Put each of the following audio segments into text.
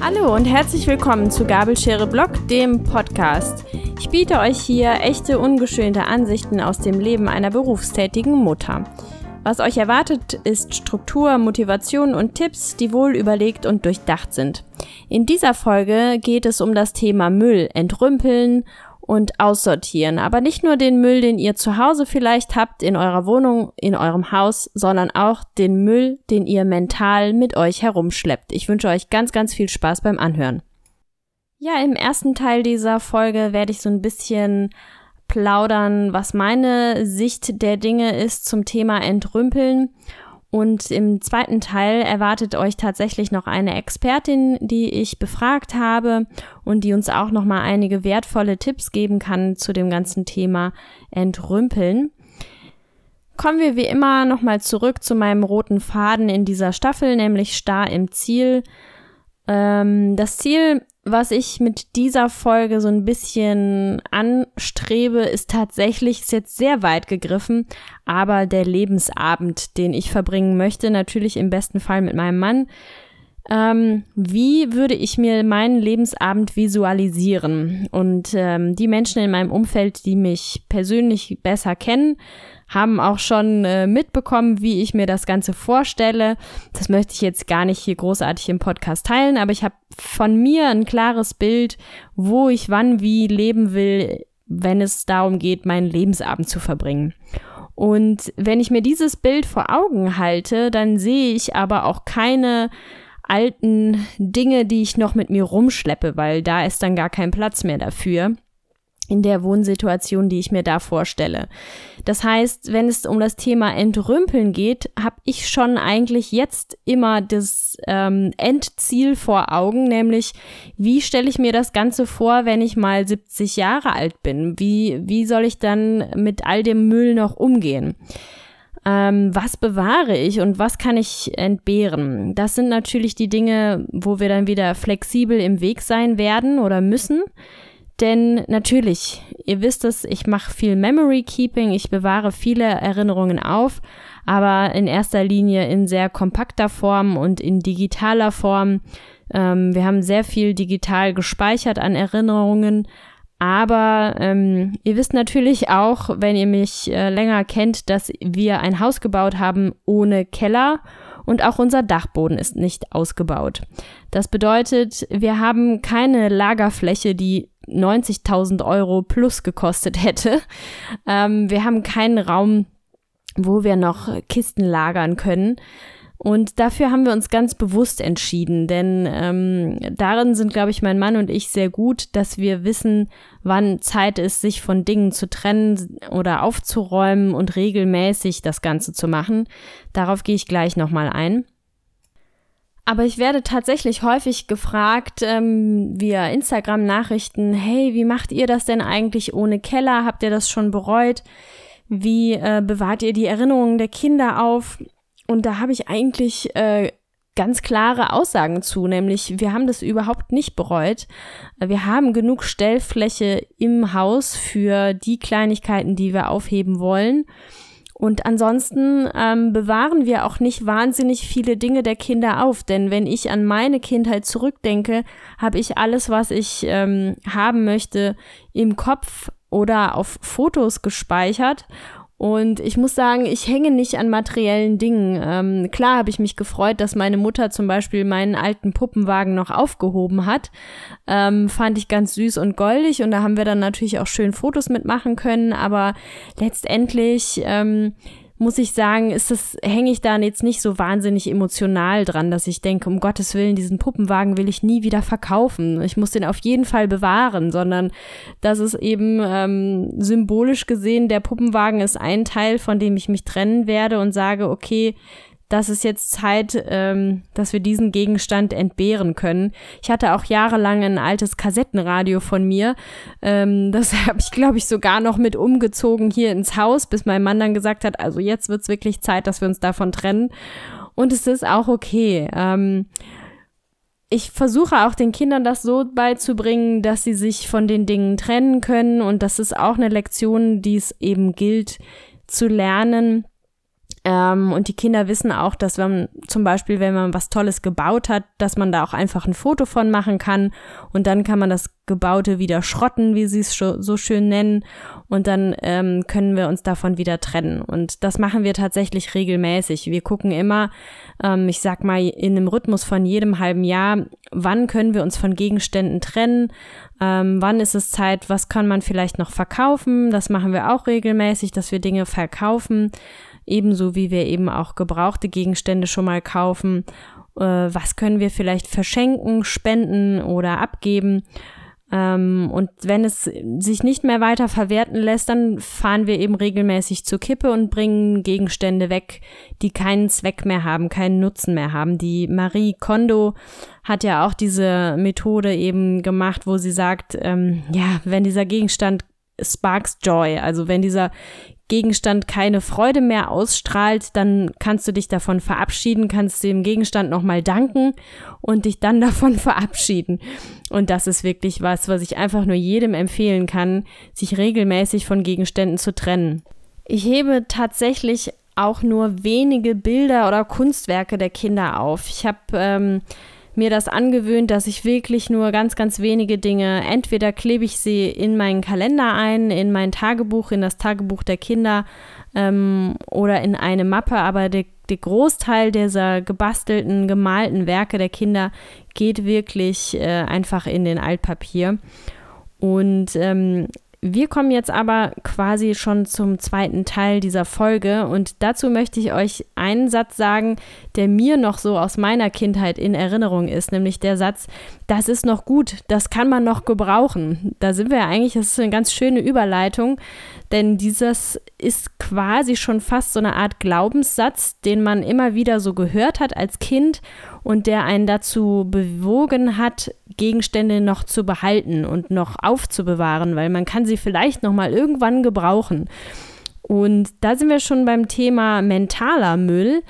Hallo und herzlich willkommen zu Gabelschere Blog, dem Podcast. Ich biete euch hier echte, ungeschönte Ansichten aus dem Leben einer berufstätigen Mutter. Was euch erwartet, ist Struktur, Motivation und Tipps, die wohl überlegt und durchdacht sind. In dieser Folge geht es um das Thema Müll, Entrümpeln und aussortieren. Aber nicht nur den Müll, den ihr zu Hause vielleicht habt, in eurer Wohnung, in eurem Haus, sondern auch den Müll, den ihr mental mit euch herumschleppt. Ich wünsche euch ganz, ganz viel Spaß beim Anhören. Ja, im ersten Teil dieser Folge werde ich so ein bisschen plaudern, was meine Sicht der Dinge ist zum Thema Entrümpeln und im zweiten Teil erwartet euch tatsächlich noch eine Expertin, die ich befragt habe und die uns auch noch mal einige wertvolle Tipps geben kann zu dem ganzen Thema Entrümpeln. Kommen wir wie immer noch mal zurück zu meinem roten Faden in dieser Staffel, nämlich Star im Ziel. Ähm, das Ziel was ich mit dieser Folge so ein bisschen anstrebe, ist tatsächlich, ist jetzt sehr weit gegriffen, aber der Lebensabend, den ich verbringen möchte, natürlich im besten Fall mit meinem Mann. Ähm, wie würde ich mir meinen Lebensabend visualisieren? Und ähm, die Menschen in meinem Umfeld, die mich persönlich besser kennen, haben auch schon äh, mitbekommen, wie ich mir das Ganze vorstelle. Das möchte ich jetzt gar nicht hier großartig im Podcast teilen, aber ich habe von mir ein klares Bild, wo ich wann wie leben will, wenn es darum geht, meinen Lebensabend zu verbringen. Und wenn ich mir dieses Bild vor Augen halte, dann sehe ich aber auch keine alten Dinge, die ich noch mit mir rumschleppe, weil da ist dann gar kein Platz mehr dafür in der Wohnsituation, die ich mir da vorstelle. Das heißt, wenn es um das Thema Entrümpeln geht, habe ich schon eigentlich jetzt immer das ähm, Endziel vor Augen, nämlich wie stelle ich mir das Ganze vor, wenn ich mal 70 Jahre alt bin? Wie, wie soll ich dann mit all dem Müll noch umgehen? Ähm, was bewahre ich und was kann ich entbehren? Das sind natürlich die Dinge, wo wir dann wieder flexibel im Weg sein werden oder müssen. Denn natürlich, ihr wisst es, ich mache viel Memory Keeping, ich bewahre viele Erinnerungen auf, aber in erster Linie in sehr kompakter Form und in digitaler Form. Ähm, wir haben sehr viel digital gespeichert an Erinnerungen, aber ähm, ihr wisst natürlich auch, wenn ihr mich äh, länger kennt, dass wir ein Haus gebaut haben ohne Keller und auch unser Dachboden ist nicht ausgebaut. Das bedeutet, wir haben keine Lagerfläche, die 90.000 Euro plus gekostet hätte. Ähm, wir haben keinen Raum, wo wir noch Kisten lagern können. Und dafür haben wir uns ganz bewusst entschieden, denn ähm, darin sind, glaube ich, mein Mann und ich sehr gut, dass wir wissen, wann Zeit ist, sich von Dingen zu trennen oder aufzuräumen und regelmäßig das Ganze zu machen. Darauf gehe ich gleich nochmal ein. Aber ich werde tatsächlich häufig gefragt ähm, via Instagram-Nachrichten, hey, wie macht ihr das denn eigentlich ohne Keller? Habt ihr das schon bereut? Wie äh, bewahrt ihr die Erinnerungen der Kinder auf? Und da habe ich eigentlich äh, ganz klare Aussagen zu, nämlich wir haben das überhaupt nicht bereut. Wir haben genug Stellfläche im Haus für die Kleinigkeiten, die wir aufheben wollen. Und ansonsten ähm, bewahren wir auch nicht wahnsinnig viele Dinge der Kinder auf, denn wenn ich an meine Kindheit zurückdenke, habe ich alles, was ich ähm, haben möchte, im Kopf oder auf Fotos gespeichert und ich muss sagen, ich hänge nicht an materiellen Dingen. Ähm, klar habe ich mich gefreut, dass meine Mutter zum Beispiel meinen alten Puppenwagen noch aufgehoben hat. Ähm, fand ich ganz süß und goldig und da haben wir dann natürlich auch schön Fotos mitmachen können. Aber letztendlich ähm, muss ich sagen, ist das, hänge ich da jetzt nicht so wahnsinnig emotional dran, dass ich denke, um Gottes Willen, diesen Puppenwagen will ich nie wieder verkaufen. Ich muss den auf jeden Fall bewahren, sondern das ist eben ähm, symbolisch gesehen, der Puppenwagen ist ein Teil, von dem ich mich trennen werde und sage, okay, das ist jetzt Zeit, ähm, dass wir diesen Gegenstand entbehren können. Ich hatte auch jahrelang ein altes Kassettenradio von mir. Ähm, das habe ich, glaube ich, sogar noch mit umgezogen hier ins Haus, bis mein Mann dann gesagt hat, also jetzt wird's wirklich Zeit, dass wir uns davon trennen. Und es ist auch okay. Ähm, ich versuche auch den Kindern das so beizubringen, dass sie sich von den Dingen trennen können. Und das ist auch eine Lektion, die es eben gilt zu lernen Ähm, und die Kinder wissen auch, dass man zum Beispiel, wenn man was Tolles gebaut hat, dass man da auch einfach ein Foto von machen kann und dann kann man das Gebaute wieder schrotten, wie sie es so schön nennen, und dann ähm, können wir uns davon wieder trennen. Und das machen wir tatsächlich regelmäßig. Wir gucken immer, ähm, ich sag mal, in einem Rhythmus von jedem halben Jahr, wann können wir uns von Gegenständen trennen, ähm, wann ist es Zeit, was kann man vielleicht noch verkaufen. Das machen wir auch regelmäßig, dass wir Dinge verkaufen ebenso wie wir eben auch gebrauchte Gegenstände schon mal kaufen. Äh, was können wir vielleicht verschenken, spenden oder abgeben? Ähm, und wenn es sich nicht mehr weiter verwerten lässt, dann fahren wir eben regelmäßig zur Kippe und bringen Gegenstände weg, die keinen Zweck mehr haben, keinen Nutzen mehr haben. Die Marie Kondo hat ja auch diese Methode eben gemacht, wo sie sagt, ähm, ja, wenn dieser Gegenstand sparks joy, also wenn dieser Gegenstand keine Freude mehr ausstrahlt, dann kannst du dich davon verabschieden, kannst dem Gegenstand nochmal danken und dich dann davon verabschieden. Und das ist wirklich was, was ich einfach nur jedem empfehlen kann, sich regelmäßig von Gegenständen zu trennen. Ich hebe tatsächlich auch nur wenige Bilder oder Kunstwerke der Kinder auf. Ich habe ähm, mir das angewöhnt, dass ich wirklich nur ganz, ganz wenige Dinge, entweder klebe ich sie in meinen Kalender ein, in mein Tagebuch, in das Tagebuch der Kinder ähm, oder in eine Mappe, aber der, der Großteil dieser gebastelten, gemalten Werke der Kinder geht wirklich äh, einfach in den Altpapier. Und ähm, wir kommen jetzt aber quasi schon zum zweiten Teil dieser Folge und dazu möchte ich euch einen Satz sagen, der mir noch so aus meiner Kindheit in Erinnerung ist, nämlich der Satz, das ist noch gut, das kann man noch gebrauchen. Da sind wir ja eigentlich, das ist eine ganz schöne Überleitung, denn dieses ist quasi schon fast so eine Art Glaubenssatz, den man immer wieder so gehört hat als Kind und der einen dazu bewogen hat, Gegenstände noch zu behalten und noch aufzubewahren, weil man kann sie vielleicht noch mal irgendwann gebrauchen. Und da sind wir schon beim Thema mentaler Müll.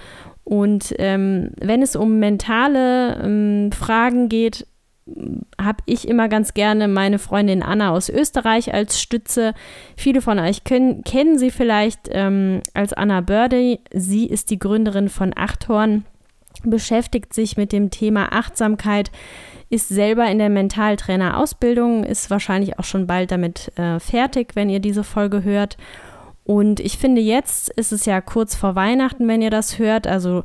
Und ähm, wenn es um mentale ähm, Fragen geht, habe ich immer ganz gerne meine Freundin Anna aus Österreich als Stütze. Viele von euch können, kennen sie vielleicht ähm, als Anna Börde. Sie ist die Gründerin von Achthorn beschäftigt sich mit dem Thema Achtsamkeit, ist selber in der Mentaltrainer-Ausbildung, ist wahrscheinlich auch schon bald damit äh, fertig, wenn ihr diese Folge hört. Und ich finde, jetzt ist es ja kurz vor Weihnachten, wenn ihr das hört, also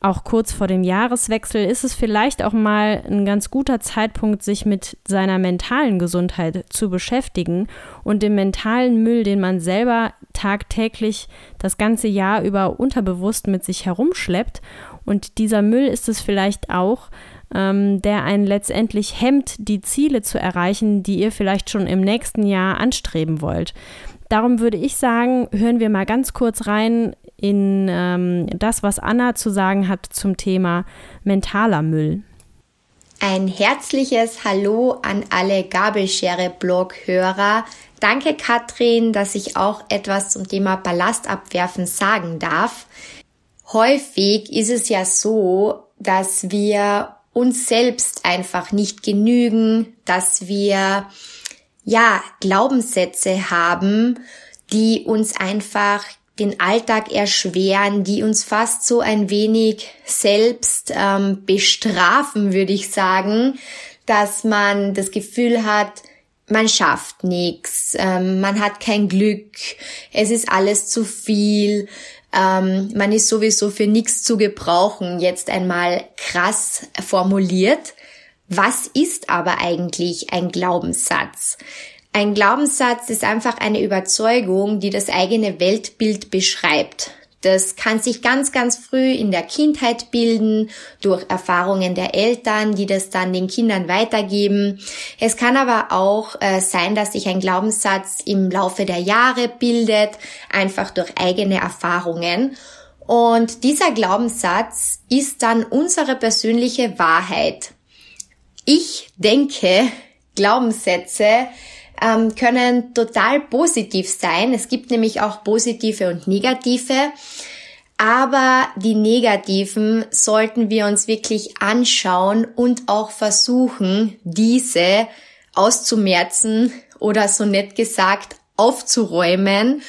auch kurz vor dem Jahreswechsel, ist es vielleicht auch mal ein ganz guter Zeitpunkt, sich mit seiner mentalen Gesundheit zu beschäftigen und dem mentalen Müll, den man selber tagtäglich das ganze Jahr über unterbewusst mit sich herumschleppt und dieser Müll ist es vielleicht auch, ähm, der einen letztendlich hemmt, die Ziele zu erreichen, die ihr vielleicht schon im nächsten Jahr anstreben wollt. Darum würde ich sagen, hören wir mal ganz kurz rein in ähm, das, was Anna zu sagen hat zum Thema mentaler Müll. Ein herzliches Hallo an alle Gabelschere-Blog-Hörer. Danke, Katrin, dass ich auch etwas zum Thema Ballastabwerfen sagen darf. Häufig ist es ja so, dass wir uns selbst einfach nicht genügen, dass wir ja Glaubenssätze haben, die uns einfach den Alltag erschweren, die uns fast so ein wenig selbst ähm, bestrafen, würde ich sagen, dass man das Gefühl hat, man schafft nichts, ähm, man hat kein Glück, es ist alles zu viel, ähm, man ist sowieso für nichts zu gebrauchen, jetzt einmal krass formuliert. Was ist aber eigentlich ein Glaubenssatz? Ein Glaubenssatz ist einfach eine Überzeugung, die das eigene Weltbild beschreibt. Das kann sich ganz, ganz früh in der Kindheit bilden, durch Erfahrungen der Eltern, die das dann den Kindern weitergeben. Es kann aber auch äh, sein, dass sich ein Glaubenssatz im Laufe der Jahre bildet, einfach durch eigene Erfahrungen. Und dieser Glaubenssatz ist dann unsere persönliche Wahrheit. Ich denke, Glaubenssätze ähm, können total positiv sein. Es gibt nämlich auch positive und negative. Aber die negativen sollten wir uns wirklich anschauen und auch versuchen, diese auszumerzen oder so nett gesagt aufzuräumen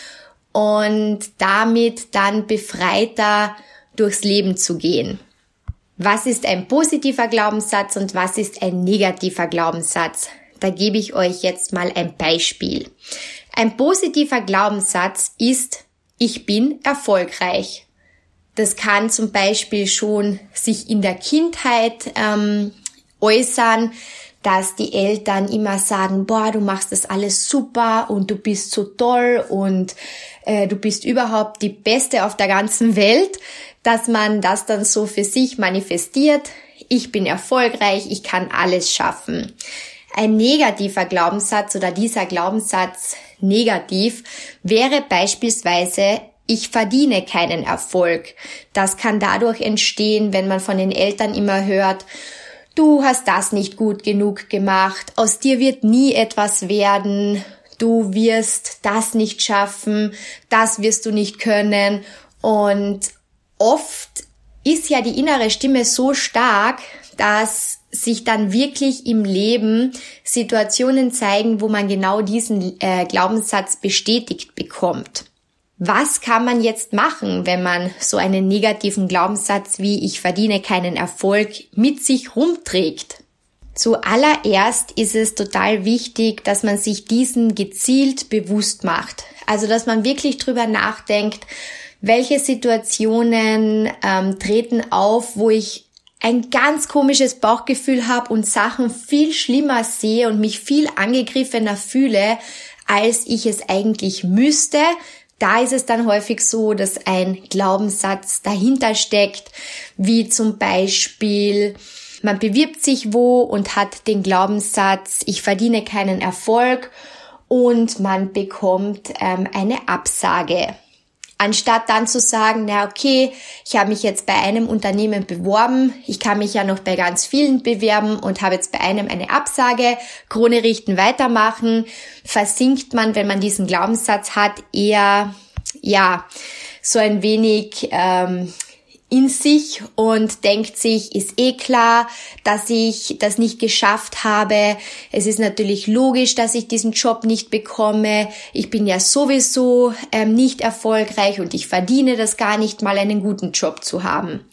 und damit dann befreiter durchs Leben zu gehen. Was ist ein positiver Glaubenssatz und was ist ein negativer Glaubenssatz? Da gebe ich euch jetzt mal ein Beispiel. Ein positiver Glaubenssatz ist, ich bin erfolgreich. Das kann zum Beispiel schon sich in der Kindheit ähm, äußern, dass die Eltern immer sagen, boah, du machst das alles super und du bist so toll und äh, du bist überhaupt die Beste auf der ganzen Welt, dass man das dann so für sich manifestiert. Ich bin erfolgreich, ich kann alles schaffen. Ein negativer Glaubenssatz oder dieser Glaubenssatz negativ wäre beispielsweise ich verdiene keinen Erfolg. Das kann dadurch entstehen, wenn man von den Eltern immer hört, du hast das nicht gut genug gemacht, aus dir wird nie etwas werden, du wirst das nicht schaffen, das wirst du nicht können. Und oft ist ja die innere Stimme so stark, dass sich dann wirklich im Leben Situationen zeigen, wo man genau diesen äh, Glaubenssatz bestätigt bekommt. Was kann man jetzt machen, wenn man so einen negativen Glaubenssatz wie ich verdiene keinen Erfolg mit sich rumträgt? Zuallererst ist es total wichtig, dass man sich diesen gezielt bewusst macht. Also, dass man wirklich drüber nachdenkt, welche Situationen ähm, treten auf, wo ich ein ganz komisches Bauchgefühl habe und Sachen viel schlimmer sehe und mich viel angegriffener fühle, als ich es eigentlich müsste, da ist es dann häufig so, dass ein Glaubenssatz dahinter steckt, wie zum Beispiel, man bewirbt sich wo und hat den Glaubenssatz, ich verdiene keinen Erfolg und man bekommt ähm, eine Absage. Anstatt dann zu sagen, na okay, ich habe mich jetzt bei einem Unternehmen beworben, ich kann mich ja noch bei ganz vielen bewerben und habe jetzt bei einem eine Absage, Krone richten, weitermachen, versinkt man, wenn man diesen Glaubenssatz hat, eher ja so ein wenig ähm, in sich und denkt sich, ist eh klar, dass ich das nicht geschafft habe. Es ist natürlich logisch, dass ich diesen Job nicht bekomme. Ich bin ja sowieso ähm, nicht erfolgreich und ich verdiene das gar nicht mal einen guten Job zu haben.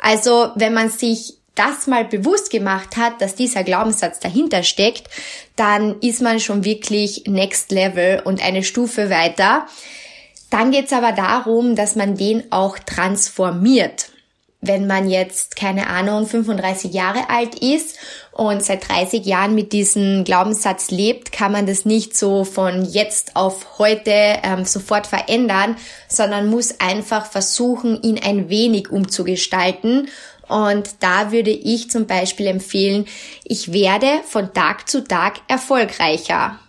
Also wenn man sich das mal bewusst gemacht hat, dass dieser Glaubenssatz dahinter steckt, dann ist man schon wirklich next level und eine Stufe weiter. Dann geht's aber darum, dass man den auch transformiert. Wenn man jetzt, keine Ahnung, 35 Jahre alt ist und seit 30 Jahren mit diesem Glaubenssatz lebt, kann man das nicht so von jetzt auf heute ähm, sofort verändern, sondern muss einfach versuchen, ihn ein wenig umzugestalten und da würde ich zum Beispiel empfehlen, ich werde von Tag zu Tag erfolgreicher.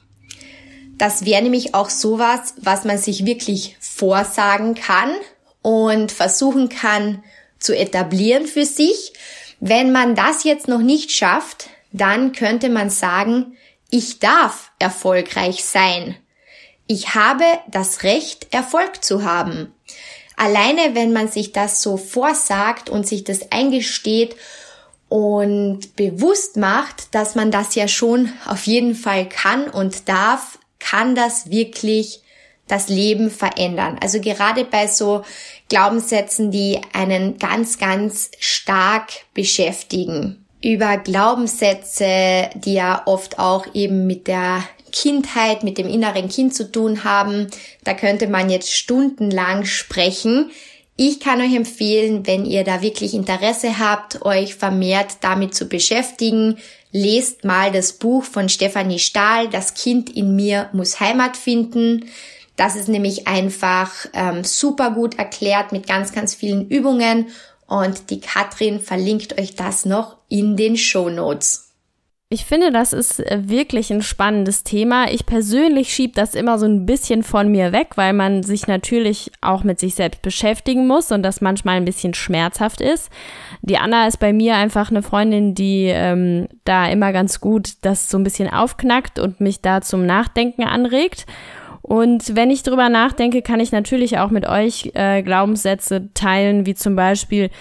Das wäre nämlich auch sowas, was man sich wirklich vorsagen kann und versuchen kann zu etablieren für sich. Wenn man das jetzt noch nicht schafft, dann könnte man sagen, ich darf erfolgreich sein. Ich habe das Recht, Erfolg zu haben. Alleine wenn man sich das so vorsagt und sich das eingesteht und bewusst macht, dass man das ja schon auf jeden Fall kann und darf, kann das wirklich das Leben verändern. Also gerade bei so Glaubenssätzen, die einen ganz, ganz stark beschäftigen. Über Glaubenssätze, die ja oft auch eben mit der Kindheit, mit dem inneren Kind zu tun haben, da könnte man jetzt stundenlang sprechen. Ich kann euch empfehlen, wenn ihr da wirklich Interesse habt, euch vermehrt damit zu beschäftigen, lest mal das Buch von Stefanie Stahl, Das Kind in mir muss Heimat finden. Das ist nämlich einfach ähm, super gut erklärt mit ganz, ganz vielen Übungen und die Katrin verlinkt euch das noch in den Show Notes. Ich finde, das ist äh, wirklich ein spannendes Thema. Ich persönlich schiebe das immer so ein bisschen von mir weg, weil man sich natürlich auch mit sich selbst beschäftigen muss und das manchmal ein bisschen schmerzhaft ist. Die Anna ist bei mir einfach eine Freundin, die ähm, da immer ganz gut das so ein bisschen aufknackt und mich da zum Nachdenken anregt. Und wenn ich drüber nachdenke, kann ich natürlich auch mit euch äh, Glaubenssätze teilen, wie zum Beispiel,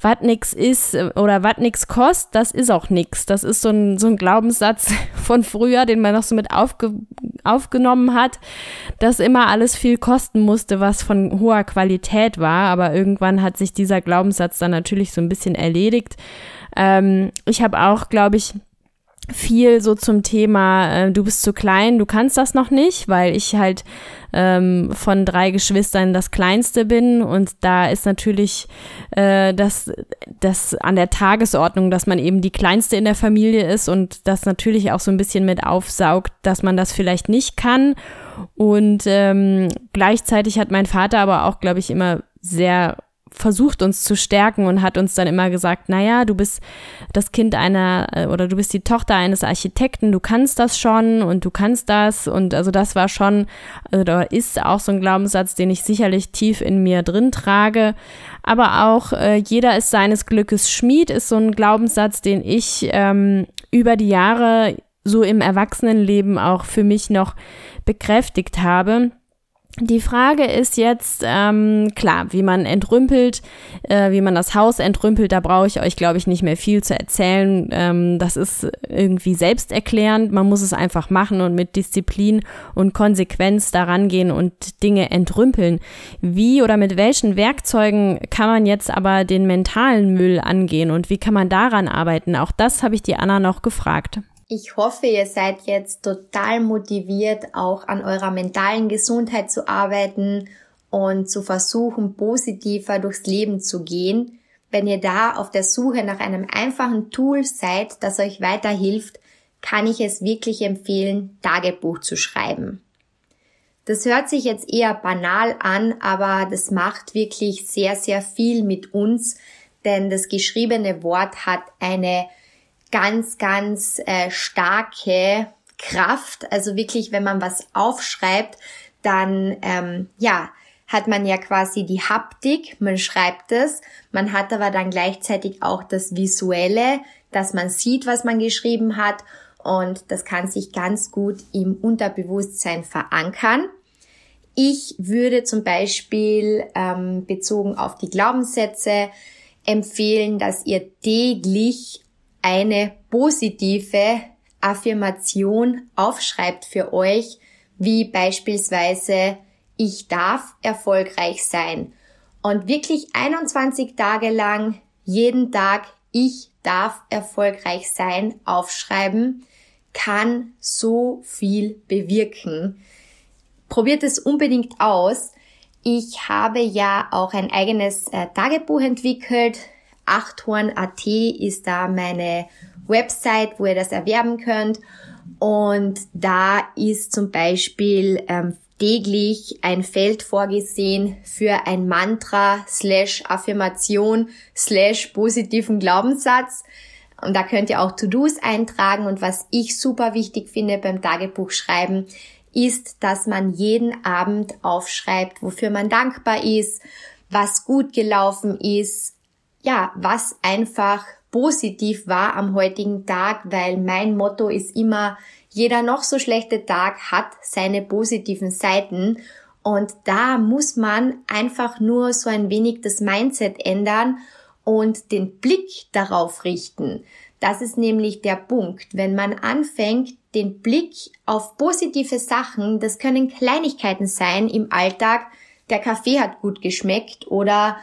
was nix ist oder was nix kostet, das ist auch nix. Das ist so ein, so ein Glaubenssatz von früher, den man noch so mit aufge, aufgenommen hat, dass immer alles viel kosten musste, was von hoher Qualität war. Aber irgendwann hat sich dieser Glaubenssatz dann natürlich so ein bisschen erledigt. Ähm, ich habe auch, glaube ich, viel so zum Thema, äh, du bist zu klein, du kannst das noch nicht, weil ich halt ähm, von drei Geschwistern das kleinste bin und da ist natürlich äh, das, das an der Tagesordnung, dass man eben die kleinste in der Familie ist und das natürlich auch so ein bisschen mit aufsaugt, dass man das vielleicht nicht kann. Und ähm, gleichzeitig hat mein Vater aber auch, glaube ich, immer sehr versucht uns zu stärken und hat uns dann immer gesagt, naja, du bist das Kind einer äh, oder du bist die Tochter eines Architekten, du kannst das schon und du kannst das. Und also das war schon oder ist auch so ein Glaubenssatz, den ich sicherlich tief in mir drin trage, aber auch äh, jeder ist seines Glückes Schmied ist so ein Glaubenssatz, den ich ähm, über die Jahre so im Erwachsenenleben auch für mich noch bekräftigt habe die Frage ist jetzt, ähm, klar, wie man entrümpelt, äh, wie man das Haus entrümpelt, da brauche ich euch, glaube ich, nicht mehr viel zu erzählen. Ähm, das ist irgendwie selbsterklärend. Man muss es einfach machen und mit Disziplin und Konsequenz daran gehen und Dinge entrümpeln. Wie oder mit welchen Werkzeugen kann man jetzt aber den mentalen Müll angehen und wie kann man daran arbeiten? Auch das habe ich die Anna noch gefragt. Ich hoffe, ihr seid jetzt total motiviert, auch an eurer mentalen Gesundheit zu arbeiten und zu versuchen, positiver durchs Leben zu gehen. Wenn ihr da auf der Suche nach einem einfachen Tool seid, das euch weiterhilft, kann ich es wirklich empfehlen, Tagebuch zu schreiben. Das hört sich jetzt eher banal an, aber das macht wirklich sehr, sehr viel mit uns, denn das geschriebene Wort hat eine ganz, ganz äh, starke Kraft. Also wirklich, wenn man was aufschreibt, dann ähm, ja hat man ja quasi die Haptik, man schreibt es, man hat aber dann gleichzeitig auch das Visuelle, dass man sieht, was man geschrieben hat und das kann sich ganz gut im Unterbewusstsein verankern. Ich würde zum Beispiel ähm, bezogen auf die Glaubenssätze empfehlen, dass ihr täglich eine positive Affirmation aufschreibt für euch, wie beispielsweise ich darf erfolgreich sein. Und wirklich 21 Tage lang jeden Tag ich darf erfolgreich sein aufschreiben, kann so viel bewirken. Probiert es unbedingt aus. Ich habe ja auch ein eigenes äh, Tagebuch entwickelt, Achthorn.at ist da meine Website, wo ihr das erwerben könnt. Und da ist zum Beispiel ähm, täglich ein Feld vorgesehen für ein Mantra slash Affirmation slash positiven Glaubenssatz. Und da könnt ihr auch To-Dos eintragen. Und was ich super wichtig finde beim Tagebuch schreiben, ist, dass man jeden Abend aufschreibt, wofür man dankbar ist, was gut gelaufen ist, ja, was einfach positiv war am heutigen Tag, weil mein Motto ist immer, jeder noch so schlechte Tag hat seine positiven Seiten und da muss man einfach nur so ein wenig das Mindset ändern und den Blick darauf richten. Das ist nämlich der Punkt. Wenn man anfängt, den Blick auf positive Sachen, das können Kleinigkeiten sein im Alltag, der Kaffee hat gut geschmeckt oder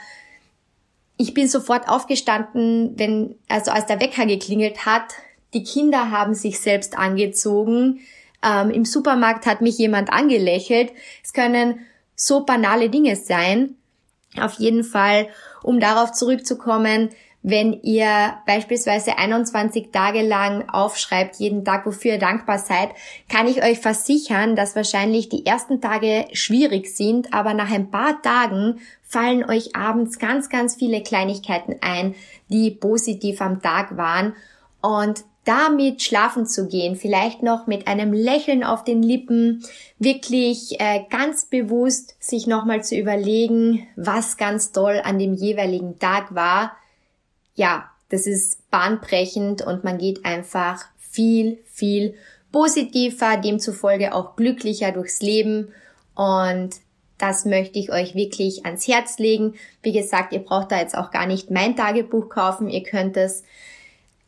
ich bin sofort aufgestanden, wenn, also als der Wecker geklingelt hat. Die Kinder haben sich selbst angezogen. Ähm, Im Supermarkt hat mich jemand angelächelt. Es können so banale Dinge sein. Auf jeden Fall, um darauf zurückzukommen, wenn ihr beispielsweise 21 Tage lang aufschreibt, jeden Tag, wofür ihr dankbar seid, kann ich euch versichern, dass wahrscheinlich die ersten Tage schwierig sind, aber nach ein paar Tagen fallen euch abends ganz, ganz viele Kleinigkeiten ein, die positiv am Tag waren. Und damit schlafen zu gehen, vielleicht noch mit einem Lächeln auf den Lippen, wirklich äh, ganz bewusst sich nochmal zu überlegen, was ganz toll an dem jeweiligen Tag war, ja, das ist bahnbrechend und man geht einfach viel, viel positiver, demzufolge auch glücklicher durchs Leben. Und das möchte ich euch wirklich ans Herz legen. Wie gesagt, ihr braucht da jetzt auch gar nicht mein Tagebuch kaufen. Ihr könnt es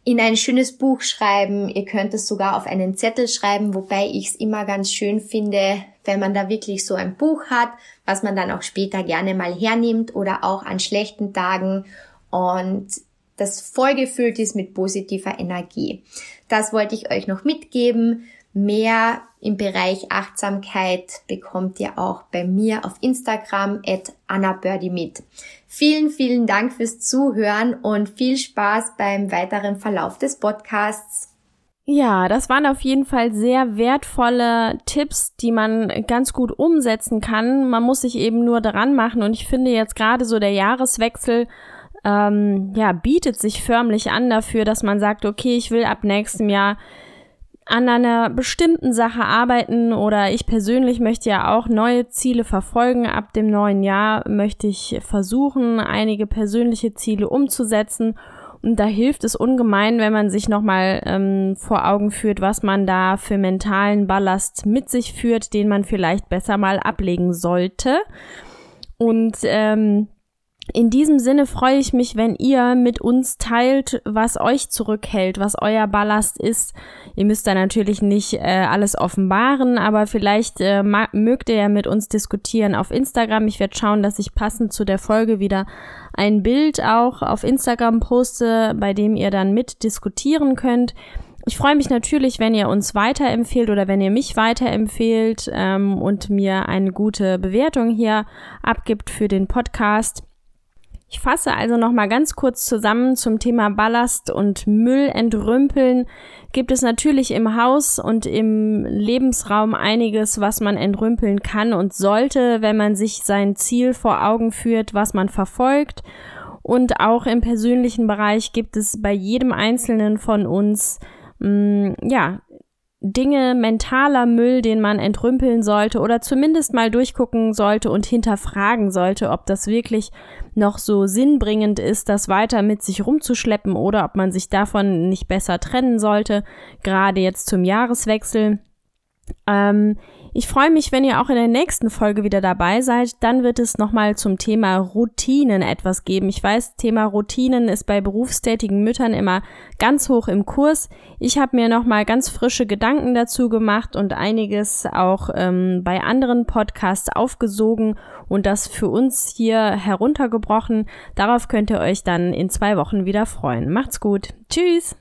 in ein schönes Buch schreiben. Ihr könnt es sogar auf einen Zettel schreiben, wobei ich es immer ganz schön finde, wenn man da wirklich so ein Buch hat, was man dann auch später gerne mal hernimmt oder auch an schlechten Tagen und das vollgefüllt ist mit positiver Energie. Das wollte ich euch noch mitgeben. Mehr im Bereich Achtsamkeit bekommt ihr auch bei mir auf Instagram at AnnaBirdie mit. Vielen, vielen Dank fürs Zuhören und viel Spaß beim weiteren Verlauf des Podcasts. Ja, das waren auf jeden Fall sehr wertvolle Tipps, die man ganz gut umsetzen kann. Man muss sich eben nur daran machen und ich finde jetzt gerade so der Jahreswechsel ähm, ja bietet sich förmlich an dafür, dass man sagt, okay, ich will ab nächstem Jahr an einer bestimmten Sache arbeiten oder ich persönlich möchte ja auch neue Ziele verfolgen. Ab dem neuen Jahr möchte ich versuchen, einige persönliche Ziele umzusetzen. Und da hilft es ungemein, wenn man sich nochmal ähm, vor Augen führt, was man da für mentalen Ballast mit sich führt, den man vielleicht besser mal ablegen sollte. Und ähm, in diesem Sinne freue ich mich, wenn ihr mit uns teilt, was euch zurückhält, was euer Ballast ist. Ihr müsst da natürlich nicht äh, alles offenbaren, aber vielleicht äh, mögt ihr ja mit uns diskutieren auf Instagram. Ich werde schauen, dass ich passend zu der Folge wieder ein Bild auch auf Instagram poste, bei dem ihr dann mit diskutieren könnt. Ich freue mich natürlich, wenn ihr uns weiterempfehlt oder wenn ihr mich weiterempfehlt ähm, und mir eine gute Bewertung hier abgibt für den Podcast. Ich fasse also noch mal ganz kurz zusammen zum Thema Ballast und Müll entrümpeln. Gibt es natürlich im Haus und im Lebensraum einiges, was man entrümpeln kann und sollte, wenn man sich sein Ziel vor Augen führt, was man verfolgt. Und auch im persönlichen Bereich gibt es bei jedem Einzelnen von uns mm, ja Dinge, mentaler Müll, den man entrümpeln sollte oder zumindest mal durchgucken sollte und hinterfragen sollte, ob das wirklich noch so sinnbringend ist, das weiter mit sich rumzuschleppen oder ob man sich davon nicht besser trennen sollte, gerade jetzt zum Jahreswechsel. Ähm, ich freue mich, wenn ihr auch in der nächsten Folge wieder dabei seid. Dann wird es nochmal zum Thema Routinen etwas geben. Ich weiß, Thema Routinen ist bei berufstätigen Müttern immer ganz hoch im Kurs. Ich habe mir nochmal ganz frische Gedanken dazu gemacht und einiges auch ähm, bei anderen Podcasts aufgesogen und das für uns hier heruntergebrochen. Darauf könnt ihr euch dann in zwei Wochen wieder freuen. Macht's gut. Tschüss.